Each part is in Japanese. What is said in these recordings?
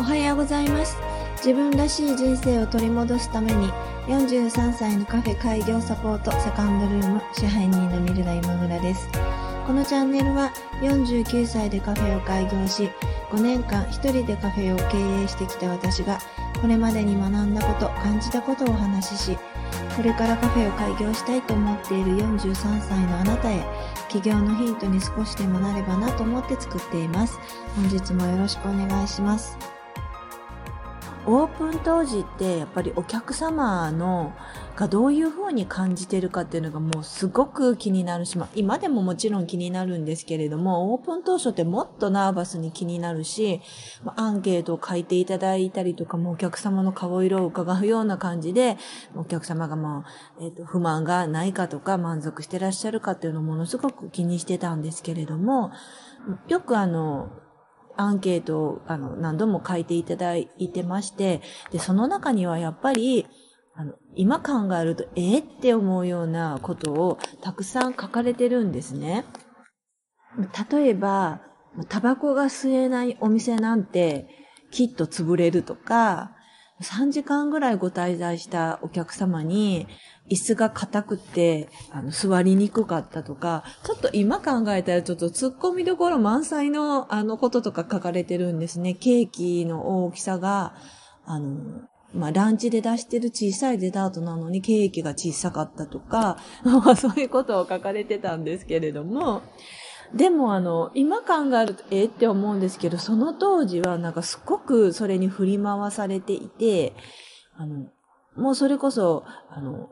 おはようございます。自分らしい人生を取り戻すために、43歳のカフェ開業サポートセカンドルーム支配人のミルダ今村です。このチャンネルは49歳でカフェを開業し、5年間一人でカフェを経営してきた私が、これまでに学んだこと、感じたことをお話しし、これからカフェを開業したいと思っている43歳のあなたへ、起業のヒントに少しでもなればなと思って作っています。本日もよろしくお願いします。オープン当時ってやっぱりお客様のがどういう風に感じてるかっていうのがもうすごく気になるし、まあ、今でももちろん気になるんですけれども、オープン当初ってもっとナーバスに気になるし、まあ、アンケートを書いていただいたりとかもお客様の顔色を伺うような感じで、お客様がまあ、えっ、と、不満がないかとか満足してらっしゃるかっていうのをものすごく気にしてたんですけれども、よくあの、アンケートをあの何度も書いていただいてまして、で、その中にはやっぱり、あの、今考えると、えー、って思うようなことをたくさん書かれてるんですね。例えば、タバコが吸えないお店なんてきっと潰れるとか、3時間ぐらいご滞在したお客様に、椅子が硬くて、あの、座りにくかったとか、ちょっと今考えたらちょっと突っ込みどころ満載のあのこととか書かれてるんですね。ケーキの大きさが、あの、まあ、ランチで出してる小さいデザートなのにケーキが小さかったとか、そういうことを書かれてたんですけれども、でもあの、今考えると、えって思うんですけど、その当時はなんかすごくそれに振り回されていて、あの、もうそれこそ、あの、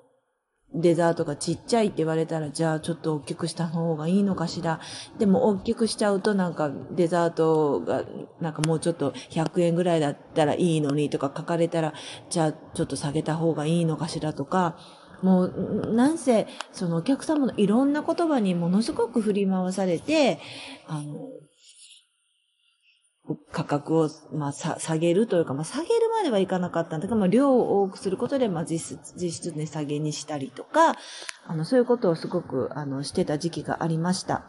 デザートがちっちゃいって言われたら、じゃあちょっと大きくした方がいいのかしら。でも大きくしちゃうとなんかデザートがなんかもうちょっと100円ぐらいだったらいいのにとか書かれたら、じゃあちょっと下げた方がいいのかしらとか、もう、なんせ、そのお客様のいろんな言葉にものすごく振り回されて、あの、価格を、まあ、さ下げるというか、まあ、下げるまではいかなかったんだけど、まあ、量を多くすることで、まあ、実質、実質値下げにしたりとか、あの、そういうことをすごく、あの、してた時期がありました。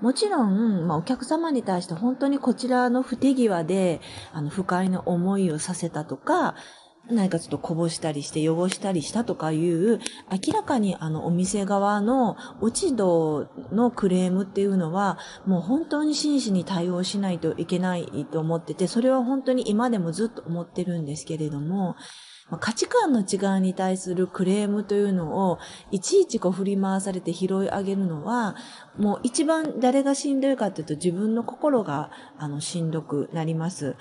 もちろん、まあ、お客様に対して本当にこちらの不手際で、あの、不快な思いをさせたとか、何かちょっとこぼしたりして汚したりしたとかいう、明らかにあのお店側の落ち度のクレームっていうのは、もう本当に真摯に対応しないといけないと思ってて、それは本当に今でもずっと思ってるんですけれども、価値観の違いに対するクレームというのを、いちいちこう振り回されて拾い上げるのは、もう一番誰がしんどいかというと自分の心があのしんどくなります。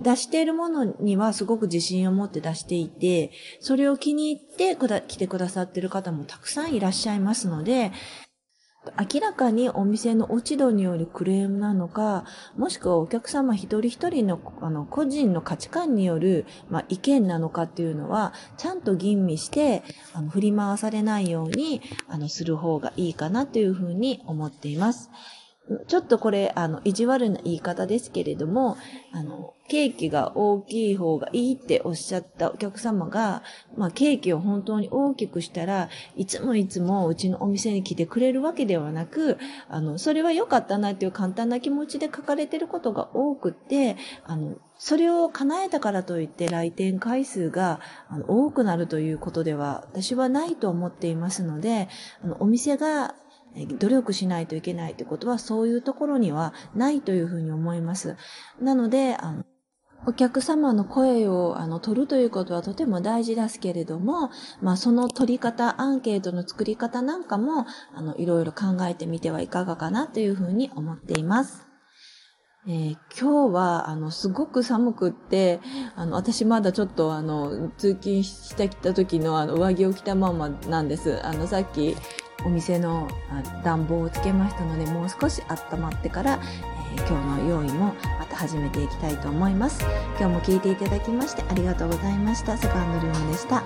出しているものにはすごく自信を持って出していて、それを気に入って来てくださっている方もたくさんいらっしゃいますので、明らかにお店の落ち度によるクレームなのか、もしくはお客様一人一人のあの個人の価値観による、まあ、意見なのかっていうのは、ちゃんと吟味してあの振り回されないようにあのする方がいいかなというふうに思っています。ちょっとこれ、あの、意地悪な言い方ですけれども、あの、ケーキが大きい方がいいっておっしゃったお客様が、まあ、ケーキを本当に大きくしたらいつもいつもうちのお店に来てくれるわけではなく、あの、それは良かったなっていう簡単な気持ちで書かれてることが多くって、あの、それを叶えたからといって来店回数が多くなるということでは私はないと思っていますので、あのお店が努力しないといけないということはそういうところにはないというふうに思います。なので、あのお客様の声をあの取るということはとても大事ですけれども、まあその取り方、アンケートの作り方なんかも、あの、いろいろ考えてみてはいかがかなというふうに思っています。えー、今日は、あの、すごく寒くって、あの、私まだちょっと、あの、通勤してきた時の、あの、上着を着たままなんです。あの、さっき、お店の暖房をつけましたので、もう少し温まってから、えー、今日の用意もまた始めていきたいと思います。今日も聞いていただきましてありがとうございました。セカンドルームでした。